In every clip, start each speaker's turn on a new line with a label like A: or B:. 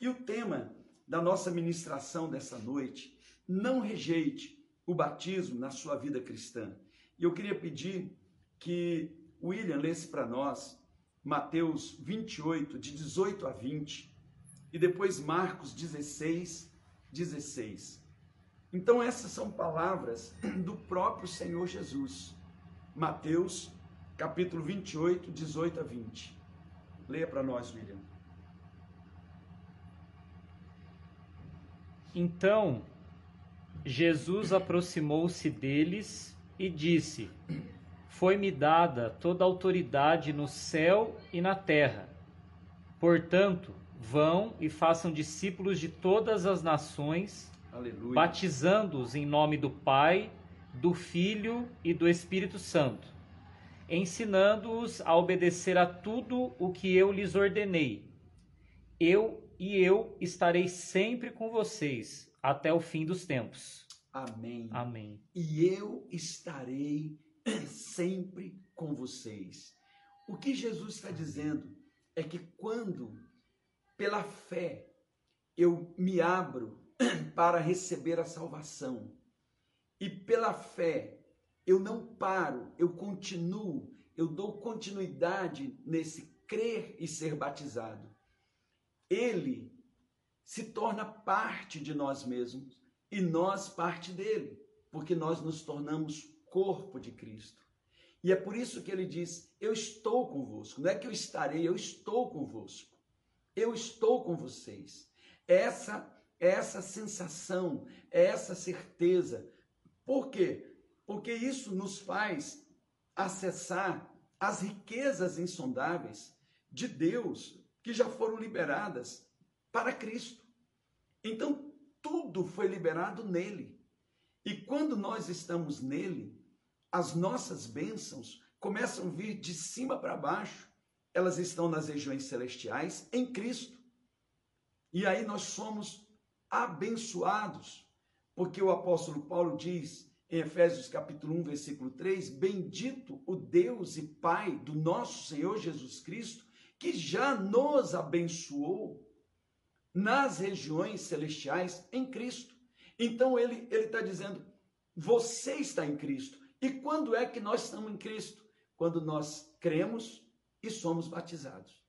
A: E o tema da nossa ministração dessa noite, não rejeite o batismo na sua vida cristã. E eu queria pedir que William lesse para nós Mateus 28, de 18 a 20, e depois Marcos 16, 16. Então, essas são palavras do próprio Senhor Jesus. Mateus, capítulo 28, 18 a 20. Leia para nós, William.
B: Então, Jesus aproximou-se deles e disse: foi-me dada toda a autoridade no céu e na terra. Portanto, vão e façam discípulos de todas as nações, batizando-os em nome do Pai, do Filho e do Espírito Santo, ensinando-os a obedecer a tudo o que eu lhes ordenei. Eu e eu estarei sempre com vocês até o fim dos tempos.
A: Amém.
B: Amém.
A: E eu estarei sempre com vocês. O que Jesus está dizendo é que quando, pela fé, eu me abro para receber a salvação, e pela fé eu não paro, eu continuo, eu dou continuidade nesse crer e ser batizado. Ele se torna parte de nós mesmos e nós parte dele, porque nós nos tornamos corpo de Cristo. E é por isso que ele diz: Eu estou convosco. Não é que eu estarei, eu estou convosco. Eu estou com vocês. Essa essa sensação, essa certeza. Por quê? Porque isso nos faz acessar as riquezas insondáveis de Deus que já foram liberadas para Cristo. Então, tudo foi liberado nele. E quando nós estamos nele, as nossas bênçãos começam a vir de cima para baixo. Elas estão nas regiões celestiais em Cristo. E aí nós somos abençoados, porque o apóstolo Paulo diz em Efésios capítulo 1, versículo 3, bendito o Deus e Pai do nosso Senhor Jesus Cristo, que já nos abençoou nas regiões celestiais em Cristo. Então ele ele está dizendo, você está em Cristo. E quando é que nós estamos em Cristo? Quando nós cremos e somos batizados.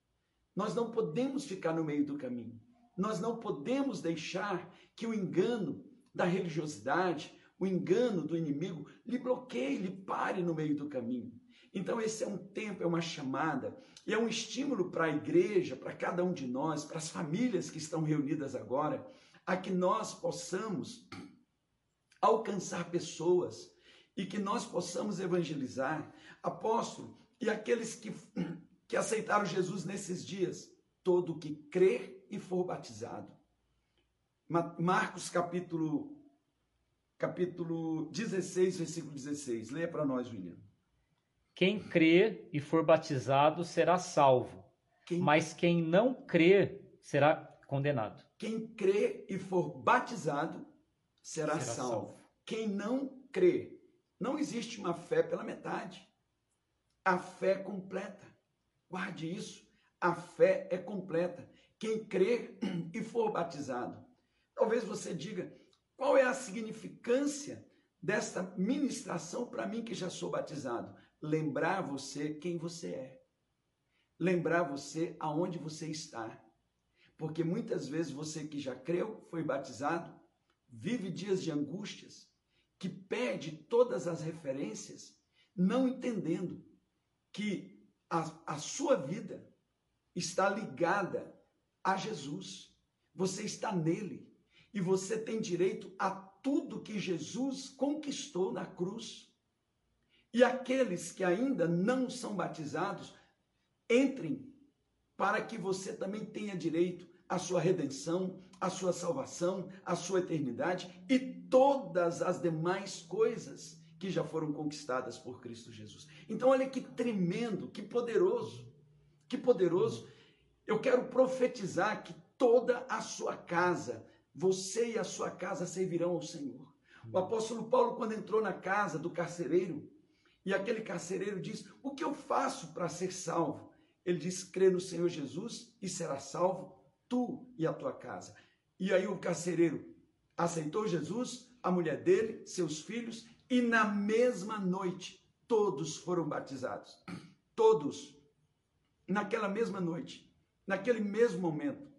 A: Nós não podemos ficar no meio do caminho. Nós não podemos deixar que o engano da religiosidade, o engano do inimigo, lhe bloqueie, lhe pare no meio do caminho. Então, esse é um tempo, é uma chamada, e é um estímulo para a igreja, para cada um de nós, para as famílias que estão reunidas agora, a que nós possamos alcançar pessoas e que nós possamos evangelizar. Apóstolo, e aqueles que, que aceitaram Jesus nesses dias, todo que crer e for batizado. Marcos capítulo capítulo 16, versículo 16. Leia para nós, William.
B: Quem crer e for batizado será salvo, quem... mas quem não crer será condenado.
A: Quem crer e for batizado será, será salvo. salvo. Quem não crer não existe uma fé pela metade. A fé completa. Guarde isso. A fé é completa. Quem crer e for batizado. Talvez você diga: qual é a significância desta ministração para mim que já sou batizado? Lembrar você quem você é. Lembrar você aonde você está. Porque muitas vezes você que já creu, foi batizado, vive dias de angústias, que perde todas as referências, não entendendo que a, a sua vida está ligada a Jesus. Você está nele e você tem direito a tudo que Jesus conquistou na cruz. E aqueles que ainda não são batizados, entrem para que você também tenha direito à sua redenção, à sua salvação, à sua eternidade e todas as demais coisas que já foram conquistadas por Cristo Jesus. Então, olha que tremendo, que poderoso, que poderoso. Eu quero profetizar que toda a sua casa, você e a sua casa servirão ao Senhor. O apóstolo Paulo, quando entrou na casa do carcereiro, e aquele carcereiro diz: O que eu faço para ser salvo? Ele diz: crê no Senhor Jesus e será salvo tu e a tua casa. E aí o carcereiro aceitou Jesus, a mulher dele, seus filhos, e na mesma noite todos foram batizados. Todos. Naquela mesma noite, naquele mesmo momento.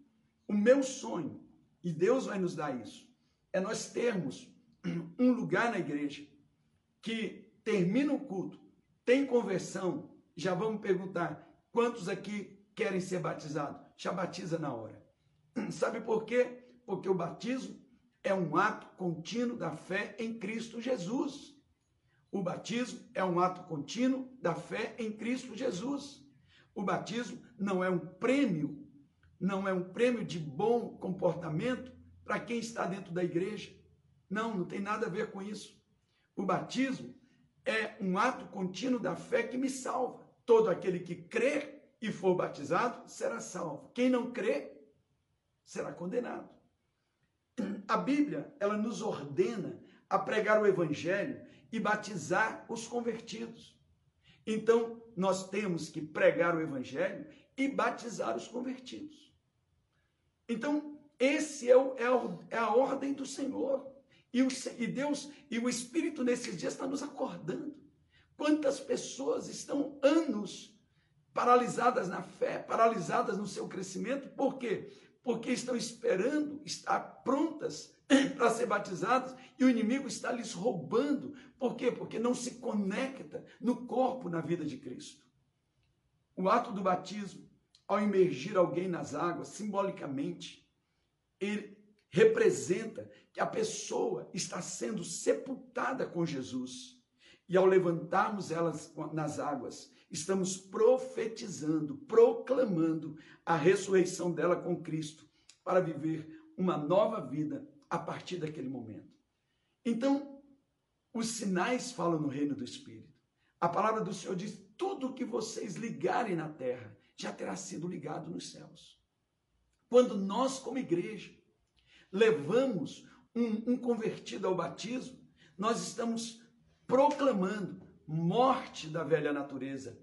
A: O meu sonho, e Deus vai nos dar isso, é nós termos um lugar na igreja que termina o culto, tem conversão, já vamos perguntar quantos aqui querem ser batizados? Já batiza na hora. Sabe por quê? Porque o batismo é um ato contínuo da fé em Cristo Jesus. O batismo é um ato contínuo da fé em Cristo Jesus. O batismo não é um prêmio, não é um prêmio de bom comportamento para quem está dentro da igreja. Não, não tem nada a ver com isso. O batismo é um ato contínuo da fé que me salva. Todo aquele que crê e for batizado será salvo. Quem não crê será condenado. A Bíblia, ela nos ordena a pregar o evangelho e batizar os convertidos. Então, nós temos que pregar o evangelho e batizar os convertidos. Então, esse é, o, é, a, é a ordem do Senhor. E, o, e Deus e o Espírito nesses dias está nos acordando. Quantas pessoas estão anos paralisadas na fé, paralisadas no seu crescimento, por quê? Porque estão esperando estar prontas para ser batizadas e o inimigo está lhes roubando. Por quê? Porque não se conecta no corpo, na vida de Cristo. O ato do batismo, ao imergir alguém nas águas, simbolicamente, ele representa que a pessoa está sendo sepultada com Jesus. E ao levantarmos elas nas águas, estamos profetizando, proclamando a ressurreição dela com Cristo para viver uma nova vida a partir daquele momento. Então, os sinais falam no reino do Espírito. A palavra do Senhor diz: tudo que vocês ligarem na terra já terá sido ligado nos céus. Quando nós, como igreja, levamos um, um convertido ao batismo, nós estamos proclamando morte da velha natureza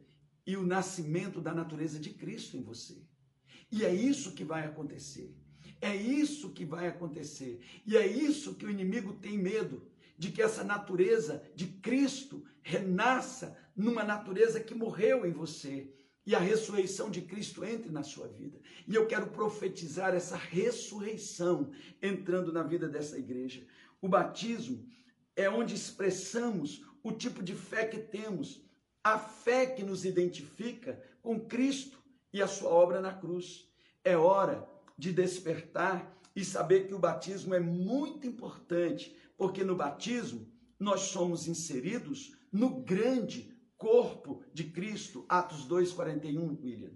A: e o nascimento da natureza de Cristo em você. E é isso que vai acontecer. É isso que vai acontecer. E é isso que o inimigo tem medo de que essa natureza de Cristo renasça numa natureza que morreu em você e a ressurreição de Cristo entre na sua vida. E eu quero profetizar essa ressurreição entrando na vida dessa igreja. O batismo é onde expressamos o tipo de fé que temos, a fé que nos identifica com Cristo e a sua obra na cruz. É hora de despertar e saber que o batismo é muito importante, porque no batismo nós somos inseridos no grande corpo de Cristo, Atos 2:41, William.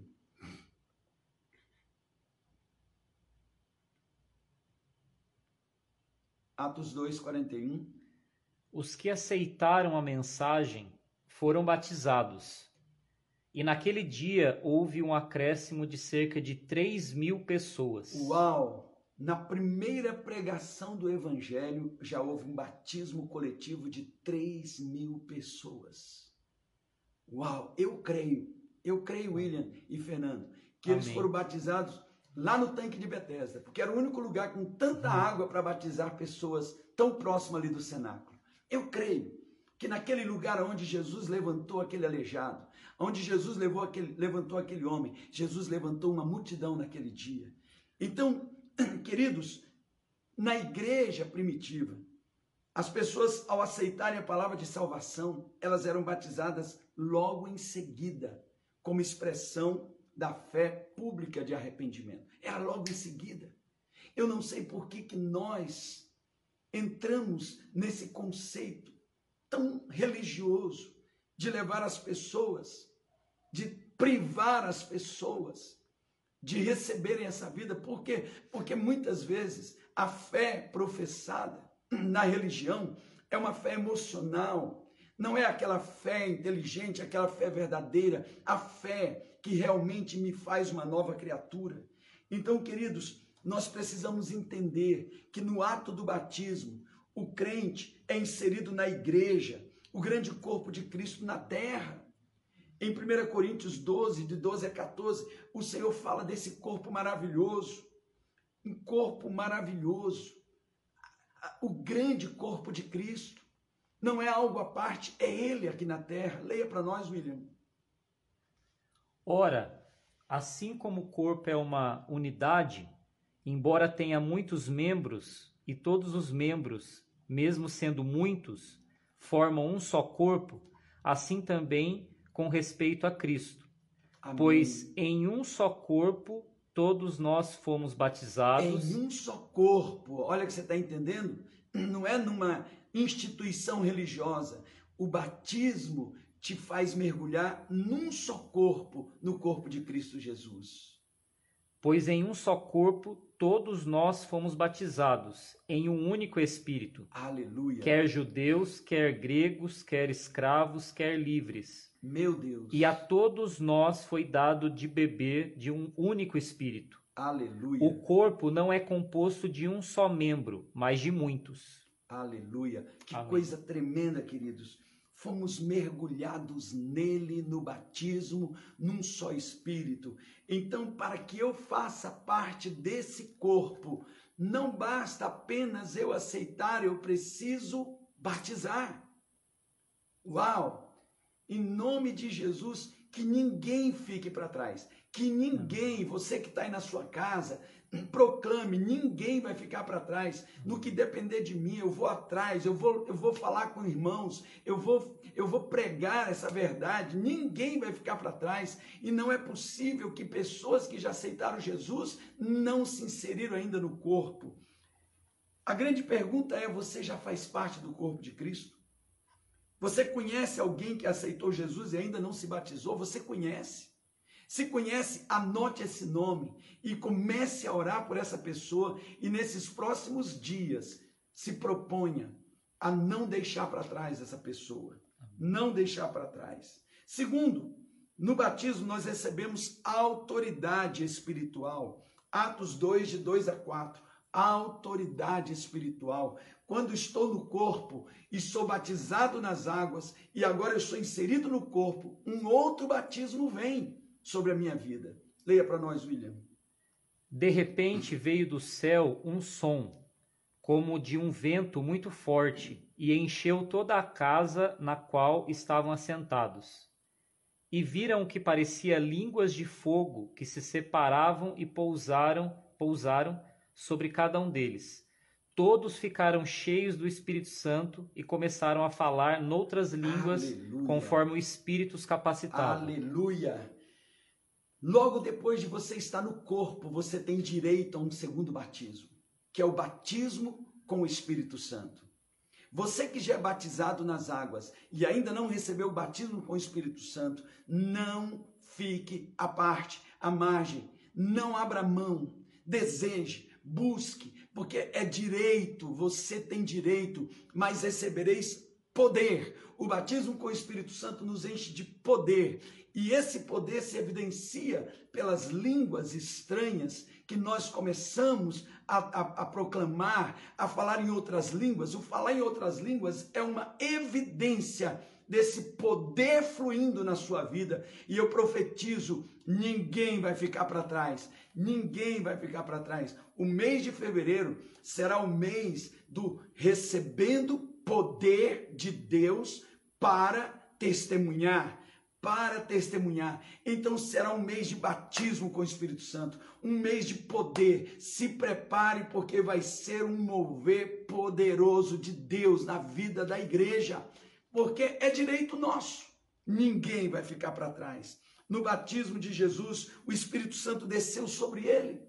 A: Atos 2:41.
B: Os que aceitaram a mensagem foram batizados. E naquele dia houve um acréscimo de cerca de 3 mil pessoas.
A: Uau! Na primeira pregação do Evangelho já houve um batismo coletivo de 3 mil pessoas. Uau, eu creio, eu creio, William e Fernando, que Amém. eles foram batizados lá no tanque de Betesda, porque era o único lugar com tanta uhum. água para batizar pessoas tão próximo ali do cenáculo. Eu creio que naquele lugar onde Jesus levantou aquele aleijado, onde Jesus levou aquele, levantou aquele homem, Jesus levantou uma multidão naquele dia. Então, queridos, na igreja primitiva, as pessoas, ao aceitarem a palavra de salvação, elas eram batizadas logo em seguida, como expressão da fé pública de arrependimento. Era logo em seguida. Eu não sei por que, que nós entramos nesse conceito tão religioso de levar as pessoas, de privar as pessoas de receberem essa vida. Por quê? Porque muitas vezes a fé professada na religião é uma fé emocional, não é aquela fé inteligente, aquela fé verdadeira, a fé que realmente me faz uma nova criatura. Então, queridos, nós precisamos entender que no ato do batismo, o crente é inserido na igreja, o grande corpo de Cristo na terra. Em 1 Coríntios 12, de 12 a 14, o Senhor fala desse corpo maravilhoso um corpo maravilhoso, o grande corpo de Cristo. Não é algo à parte, é Ele aqui na terra. Leia para nós, William.
B: Ora, assim como o corpo é uma unidade, embora tenha muitos membros, e todos os membros, mesmo sendo muitos, formam um só corpo, assim também com respeito a Cristo. Amém. Pois em um só corpo todos nós fomos batizados.
A: Em um só corpo. Olha que você está entendendo? Não é numa instituição religiosa. O batismo te faz mergulhar num só corpo, no corpo de Cristo Jesus.
B: Pois em um só corpo todos nós fomos batizados, em um único Espírito.
A: Aleluia.
B: Quer judeus, quer gregos, quer escravos, quer livres.
A: Meu Deus.
B: E a todos nós foi dado de beber de um único Espírito.
A: Aleluia.
B: O corpo não é composto de um só membro, mas de muitos.
A: Aleluia. Que Amém. coisa tremenda, queridos. Fomos mergulhados nele no batismo, num só espírito. Então, para que eu faça parte desse corpo, não basta apenas eu aceitar, eu preciso batizar. Uau! Em nome de Jesus, que ninguém fique para trás. Que ninguém, você que está aí na sua casa, proclame, ninguém vai ficar para trás. No que depender de mim, eu vou atrás, eu vou, eu vou falar com irmãos, eu vou, eu vou pregar essa verdade. Ninguém vai ficar para trás. E não é possível que pessoas que já aceitaram Jesus não se inseriram ainda no corpo. A grande pergunta é: você já faz parte do corpo de Cristo? Você conhece alguém que aceitou Jesus e ainda não se batizou? Você conhece? Se conhece, anote esse nome e comece a orar por essa pessoa e nesses próximos dias se proponha a não deixar para trás essa pessoa. Não deixar para trás. Segundo, no batismo nós recebemos autoridade espiritual. Atos 2, de 2 a 4. Autoridade espiritual. Quando estou no corpo e sou batizado nas águas e agora eu sou inserido no corpo, um outro batismo vem sobre a minha vida. Leia para nós, William.
B: De repente veio do céu um som, como de um vento muito forte, e encheu toda a casa na qual estavam assentados. E viram que parecia línguas de fogo que se separavam e pousaram, pousaram sobre cada um deles. Todos ficaram cheios do Espírito Santo e começaram a falar noutras línguas, Aleluia. conforme o Espírito os capacitava.
A: Aleluia! Logo depois de você estar no corpo, você tem direito a um segundo batismo, que é o batismo com o Espírito Santo. Você que já é batizado nas águas e ainda não recebeu o batismo com o Espírito Santo, não fique à parte, à margem, não abra mão, deseje, busque, porque é direito, você tem direito, mas recebereis poder. O batismo com o Espírito Santo nos enche de poder e esse poder se evidencia pelas línguas estranhas que nós começamos a, a, a, proclamar, a falar em outras línguas. O falar em outras línguas é uma evidência desse poder fluindo na sua vida. E eu profetizo: ninguém vai ficar para trás. Ninguém vai ficar para trás. O mês de fevereiro será o mês do recebendo poder de Deus para testemunhar para testemunhar. Então será um mês de batismo com o Espírito Santo, um mês de poder. Se prepare, porque vai ser um mover poderoso de Deus na vida da igreja, porque é direito nosso. Ninguém vai ficar para trás. No batismo de Jesus, o Espírito Santo desceu sobre ele.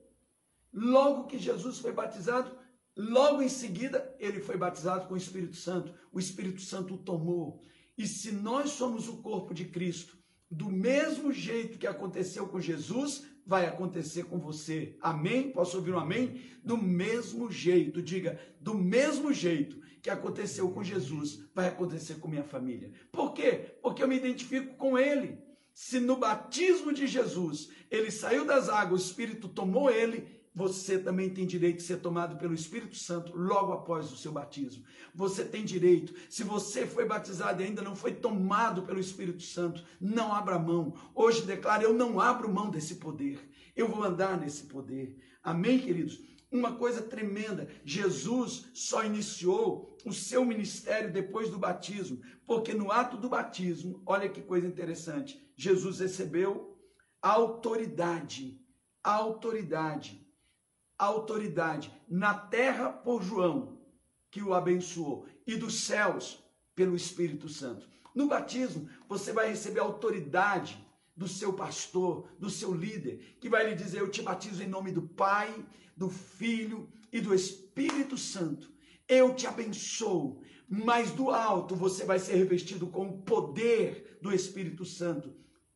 A: Logo que Jesus foi batizado, logo em seguida, ele foi batizado com o Espírito Santo. O Espírito Santo o tomou. E se nós somos o corpo de Cristo, do mesmo jeito que aconteceu com Jesus, vai acontecer com você. Amém? Posso ouvir um amém? Do mesmo jeito, diga, do mesmo jeito que aconteceu com Jesus, vai acontecer com minha família. Por quê? Porque eu me identifico com ele. Se no batismo de Jesus ele saiu das águas, o Espírito tomou ele, você também tem direito de ser tomado pelo Espírito Santo logo após o seu batismo. Você tem direito, se você foi batizado e ainda não foi tomado pelo Espírito Santo, não abra mão. Hoje declaro: eu não abro mão desse poder, eu vou andar nesse poder. Amém, queridos? uma coisa tremenda. Jesus só iniciou o seu ministério depois do batismo, porque no ato do batismo, olha que coisa interessante, Jesus recebeu autoridade, autoridade, autoridade na terra por João, que o abençoou, e dos céus pelo Espírito Santo. No batismo, você vai receber autoridade do seu pastor, do seu líder, que vai lhe dizer: Eu te batizo em nome do Pai, do Filho e do Espírito Santo. Eu te abençoo, mas do alto você vai ser revestido com o poder do Espírito Santo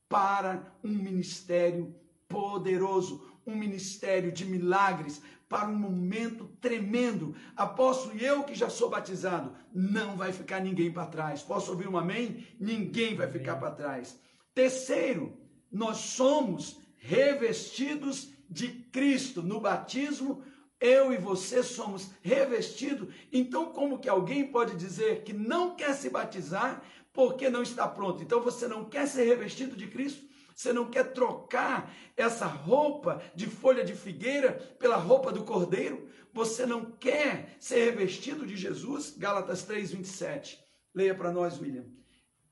A: para um ministério poderoso, um ministério de milagres, para um momento tremendo. Apóstolo, eu que já sou batizado, não vai ficar ninguém para trás. Posso ouvir um amém? Ninguém vai ficar para trás. Terceiro, nós somos revestidos de Cristo no batismo. Eu e você somos revestidos. Então, como que alguém pode dizer que não quer se batizar porque não está pronto? Então, você não quer ser revestido de Cristo? Você não quer trocar essa roupa de folha de figueira pela roupa do cordeiro? Você não quer ser revestido de Jesus? Gálatas 3:27. Leia para nós, William.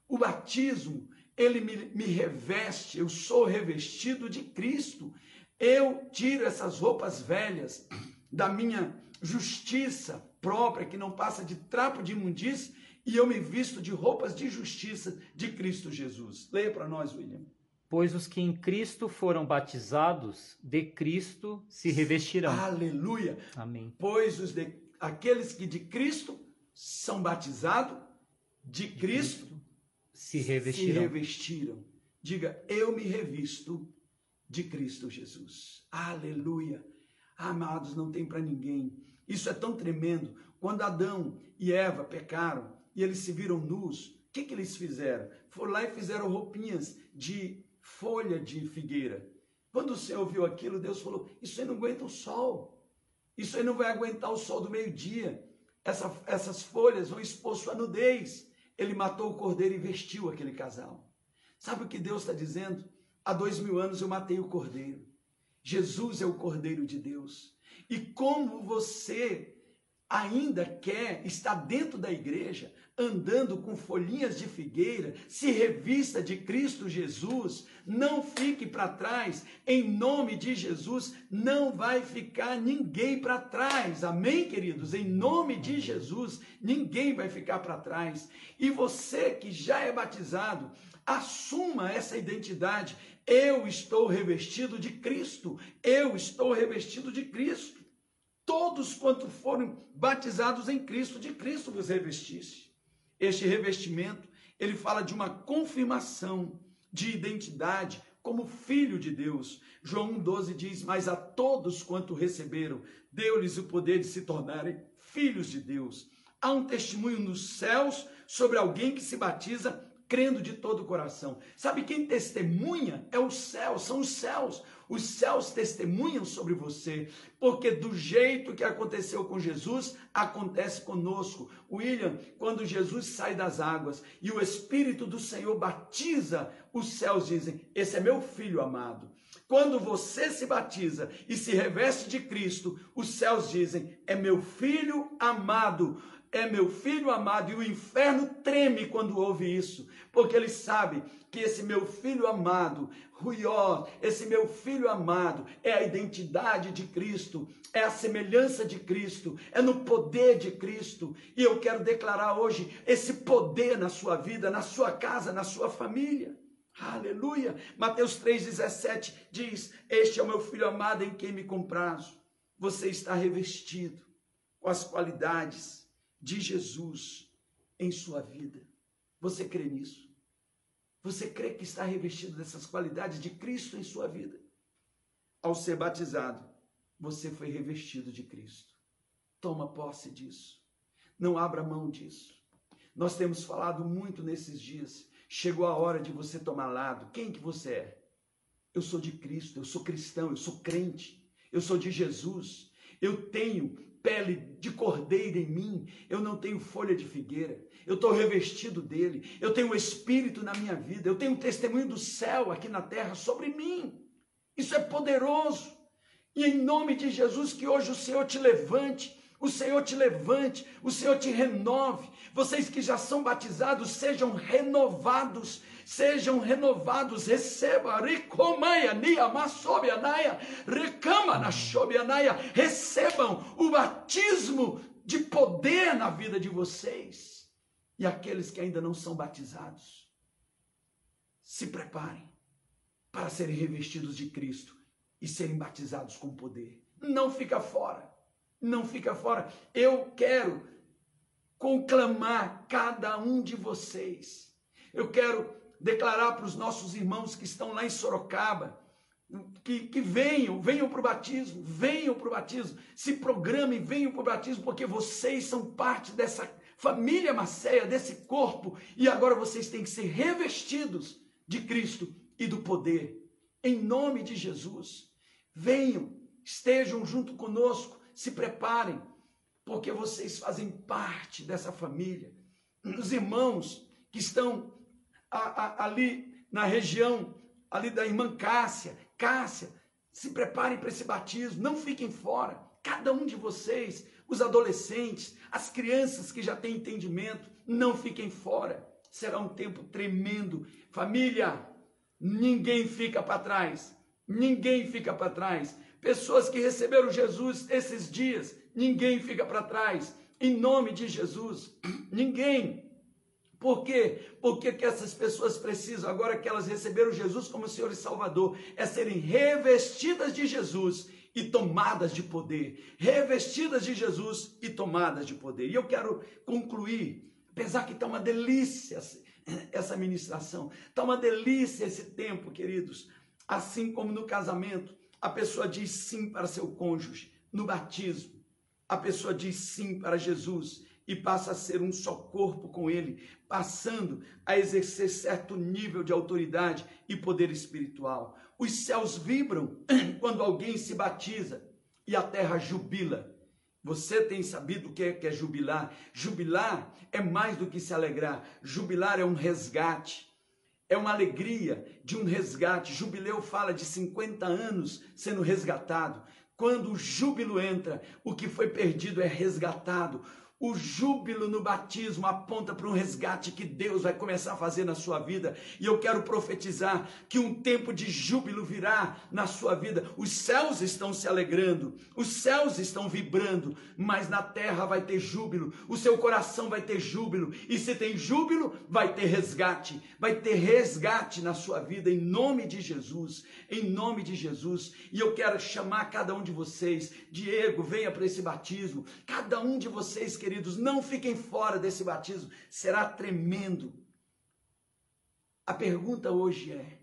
A: O batismo ele me, me reveste, eu sou revestido de Cristo. Eu tiro essas roupas velhas da minha justiça própria, que não passa de trapo de imundícia, e eu me visto de roupas de justiça de Cristo Jesus. Leia para nós, William.
B: Pois os que em Cristo foram batizados, de Cristo se revestirão.
A: Aleluia.
B: Amém.
A: Pois os de, aqueles que de Cristo são batizados, de Cristo
B: se revestiram.
A: se revestiram. Diga, eu me revisto de Cristo Jesus. Aleluia. Amados, não tem para ninguém. Isso é tão tremendo. Quando Adão e Eva pecaram e eles se viram nus, o que, que eles fizeram? Foram lá e fizeram roupinhas de folha de figueira. Quando o Senhor viu aquilo, Deus falou: Isso aí não aguenta o sol. Isso aí não vai aguentar o sol do meio-dia. Essa, essas folhas vão expor sua nudez. Ele matou o cordeiro e vestiu aquele casal. Sabe o que Deus está dizendo? Há dois mil anos eu matei o cordeiro. Jesus é o cordeiro de Deus. E como você ainda quer estar dentro da igreja, andando com folhinhas de figueira, se revista de Cristo Jesus, não fique para trás, em nome de Jesus, não vai ficar ninguém para trás, amém, queridos? Em nome de Jesus, ninguém vai ficar para trás. E você que já é batizado, assuma essa identidade. Eu estou revestido de Cristo, eu estou revestido de Cristo. Todos quanto foram batizados em Cristo, de Cristo vos revestiste. Este revestimento, ele fala de uma confirmação de identidade como filho de Deus. João 1,12 diz: Mas a todos quanto receberam, deu-lhes o poder de se tornarem filhos de Deus. Há um testemunho nos céus sobre alguém que se batiza crendo de todo o coração. Sabe quem testemunha? É o céu, são os céus. Os céus testemunham sobre você, porque do jeito que aconteceu com Jesus, acontece conosco. William, quando Jesus sai das águas e o Espírito do Senhor batiza, os céus dizem: Esse é meu filho amado. Quando você se batiza e se reveste de Cristo, os céus dizem: É meu filho amado é meu filho amado, e o inferno treme quando ouve isso, porque ele sabe que esse meu filho amado, Ruió, esse meu filho amado, é a identidade de Cristo, é a semelhança de Cristo, é no poder de Cristo, e eu quero declarar hoje esse poder na sua vida, na sua casa, na sua família. Aleluia! Mateus 3,17 diz: Este é o meu filho amado em quem me comprazo. Você está revestido com as qualidades de Jesus em sua vida. Você crê nisso? Você crê que está revestido dessas qualidades de Cristo em sua vida? Ao ser batizado, você foi revestido de Cristo. Toma posse disso. Não abra mão disso. Nós temos falado muito nesses dias. Chegou a hora de você tomar lado. Quem que você é? Eu sou de Cristo, eu sou cristão, eu sou crente, eu sou de Jesus. Eu tenho pele de cordeiro em mim, eu não tenho folha de figueira, eu estou revestido dele, eu tenho o Espírito na minha vida, eu tenho o testemunho do céu aqui na terra sobre mim. Isso é poderoso. E em nome de Jesus, que hoje o Senhor te levante, o Senhor te levante, o Senhor te renove. Vocês que já são batizados, sejam renovados, sejam renovados, receba, ricomaia, niamasobianaia, recama na recebam o batismo de poder na vida de vocês. E aqueles que ainda não são batizados, se preparem para serem revestidos de Cristo e serem batizados com poder. Não fica fora. Não fica fora. Eu quero conclamar cada um de vocês. Eu quero declarar para os nossos irmãos que estão lá em Sorocaba, que, que venham, venham para o batismo, venham para o batismo, se programem, venham para o batismo, porque vocês são parte dessa família Macéia, desse corpo, e agora vocês têm que ser revestidos de Cristo e do poder. Em nome de Jesus, venham, estejam junto conosco, se preparem, porque vocês fazem parte dessa família. Os irmãos que estão a, a, ali na região ali da irmã Cássia, Cássia, se preparem para esse batismo, não fiquem fora. Cada um de vocês, os adolescentes, as crianças que já têm entendimento, não fiquem fora. Será um tempo tremendo. Família, ninguém fica para trás. Ninguém fica para trás. Pessoas que receberam Jesus esses dias, ninguém fica para trás. Em nome de Jesus, ninguém. Por quê? Porque que essas pessoas precisam, agora que elas receberam Jesus como Senhor e Salvador, é serem revestidas de Jesus e tomadas de poder. Revestidas de Jesus e tomadas de poder. E eu quero concluir, apesar que está uma delícia essa ministração, está uma delícia esse tempo, queridos. Assim como no casamento, a pessoa diz sim para seu cônjuge, no batismo, a pessoa diz sim para Jesus e passa a ser um só corpo com ele, passando a exercer certo nível de autoridade e poder espiritual. Os céus vibram quando alguém se batiza e a terra jubila. Você tem sabido o que é, que é jubilar? Jubilar é mais do que se alegrar. Jubilar é um resgate. É uma alegria de um resgate. Jubileu fala de 50 anos sendo resgatado. Quando o júbilo entra, o que foi perdido é resgatado. O júbilo no batismo aponta para um resgate que Deus vai começar a fazer na sua vida. E eu quero profetizar que um tempo de júbilo virá na sua vida. Os céus estão se alegrando, os céus estão vibrando, mas na terra vai ter júbilo, o seu coração vai ter júbilo. E se tem júbilo, vai ter resgate, vai ter resgate na sua vida, em nome de Jesus, em nome de Jesus. E eu quero chamar cada um de vocês, Diego, venha para esse batismo, cada um de vocês que queridos, não fiquem fora desse batismo, será tremendo. A pergunta hoje é: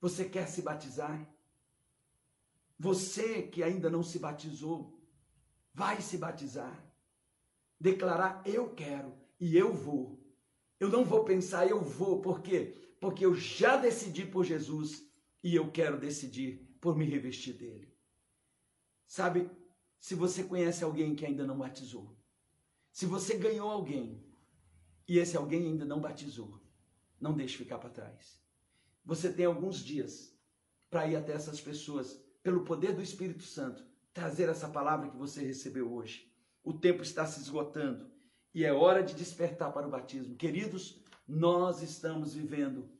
A: você quer se batizar? Você que ainda não se batizou, vai se batizar. Declarar: eu quero e eu vou. Eu não vou pensar, eu vou, por quê? Porque eu já decidi por Jesus e eu quero decidir por me revestir dele. Sabe, se você conhece alguém que ainda não batizou, se você ganhou alguém e esse alguém ainda não batizou, não deixe ficar para trás. Você tem alguns dias para ir até essas pessoas, pelo poder do Espírito Santo, trazer essa palavra que você recebeu hoje. O tempo está se esgotando e é hora de despertar para o batismo. Queridos, nós estamos vivendo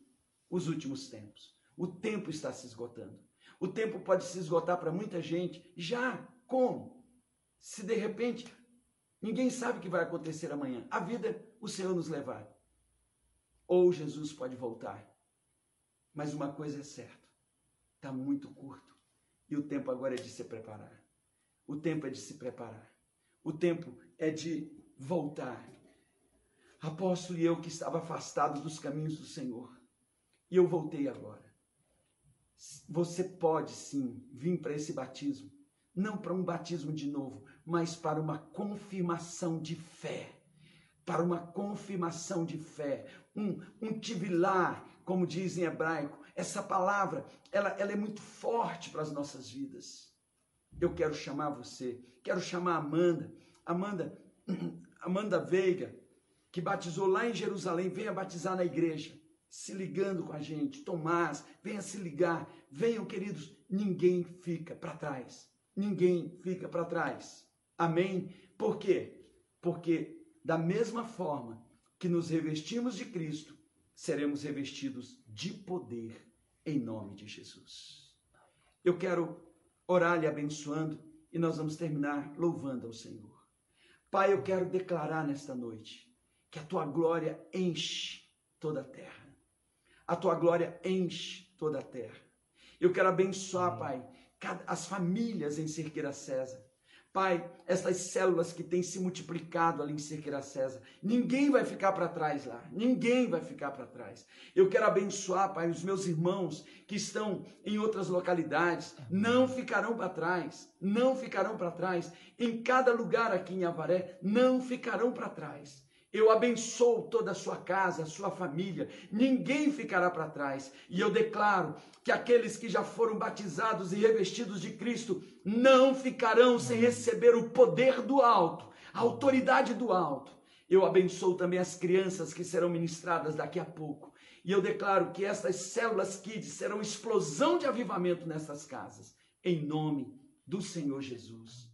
A: os últimos tempos. O tempo está se esgotando. O tempo pode se esgotar para muita gente. Já como? Se de repente Ninguém sabe o que vai acontecer amanhã. A vida, o Senhor nos levar. Ou Jesus pode voltar. Mas uma coisa é certa: está muito curto. E o tempo agora é de se preparar. O tempo é de se preparar. O tempo é de voltar. Apóstolo e eu que estava afastado dos caminhos do Senhor. E eu voltei agora. Você pode sim vir para esse batismo. Não para um batismo de novo, mas para uma confirmação de fé. Para uma confirmação de fé. Um, um tivilar, como diz em hebraico. Essa palavra, ela, ela é muito forte para as nossas vidas. Eu quero chamar você, quero chamar Amanda. Amanda, Amanda Veiga, que batizou lá em Jerusalém, venha batizar na igreja, se ligando com a gente. Tomás, venha se ligar, venham, queridos, ninguém fica para trás. Ninguém fica para trás. Amém? Por quê? Porque da mesma forma que nos revestimos de Cristo, seremos revestidos de poder em nome de Jesus. Eu quero orar lhe abençoando e nós vamos terminar louvando ao Senhor. Pai, eu quero declarar nesta noite que a tua glória enche toda a terra. A tua glória enche toda a terra. Eu quero abençoar, Pai, as famílias em Cerqueira César. Pai, essas células que têm se multiplicado ali em Cerqueira César, ninguém vai ficar para trás lá, ninguém vai ficar para trás. Eu quero abençoar, Pai, os meus irmãos que estão em outras localidades, não ficarão para trás, não ficarão para trás. Em cada lugar aqui em Avaré, não ficarão para trás. Eu abençoo toda a sua casa, a sua família, ninguém ficará para trás. E eu declaro que aqueles que já foram batizados e revestidos de Cristo não ficarão sem receber o poder do alto, a autoridade do alto. Eu abençoo também as crianças que serão ministradas daqui a pouco. E eu declaro que estas células kids serão explosão de avivamento nessas casas, em nome do Senhor Jesus.